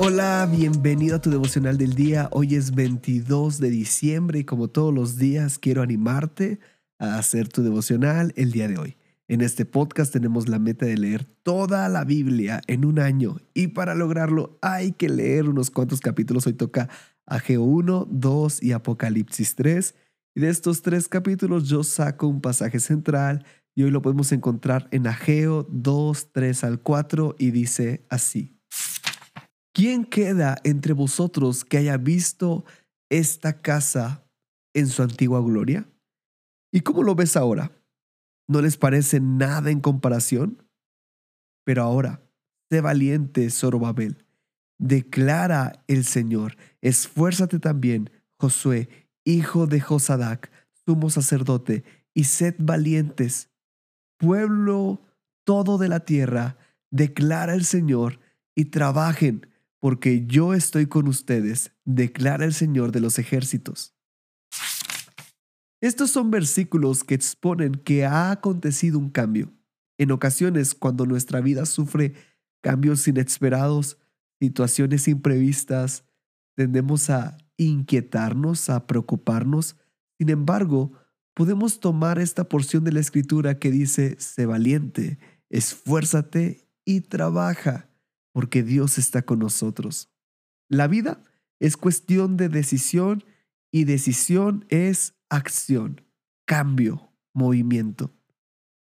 Hola, bienvenido a tu devocional del día. Hoy es 22 de diciembre y como todos los días quiero animarte a hacer tu devocional el día de hoy. En este podcast tenemos la meta de leer toda la Biblia en un año y para lograrlo hay que leer unos cuantos capítulos. Hoy toca Ageo 1, 2 y Apocalipsis 3. Y de estos tres capítulos yo saco un pasaje central y hoy lo podemos encontrar en Ageo 2, 3 al 4 y dice así. ¿Quién queda entre vosotros que haya visto esta casa en su antigua gloria? ¿Y cómo lo ves ahora? ¿No les parece nada en comparación? Pero ahora, sé valiente, Zorobabel. Declara el Señor, esfuérzate también, Josué, hijo de Josadac, sumo sacerdote, y sed valientes. Pueblo todo de la tierra, declara el Señor, y trabajen porque yo estoy con ustedes, declara el Señor de los ejércitos. Estos son versículos que exponen que ha acontecido un cambio. En ocasiones, cuando nuestra vida sufre cambios inesperados, situaciones imprevistas, tendemos a inquietarnos, a preocuparnos. Sin embargo, podemos tomar esta porción de la escritura que dice, sé valiente, esfuérzate y trabaja porque Dios está con nosotros. La vida es cuestión de decisión y decisión es acción, cambio, movimiento.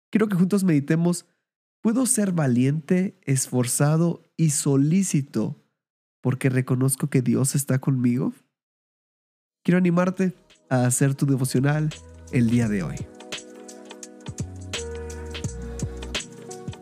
Quiero que juntos meditemos, ¿puedo ser valiente, esforzado y solícito porque reconozco que Dios está conmigo? Quiero animarte a hacer tu devocional el día de hoy.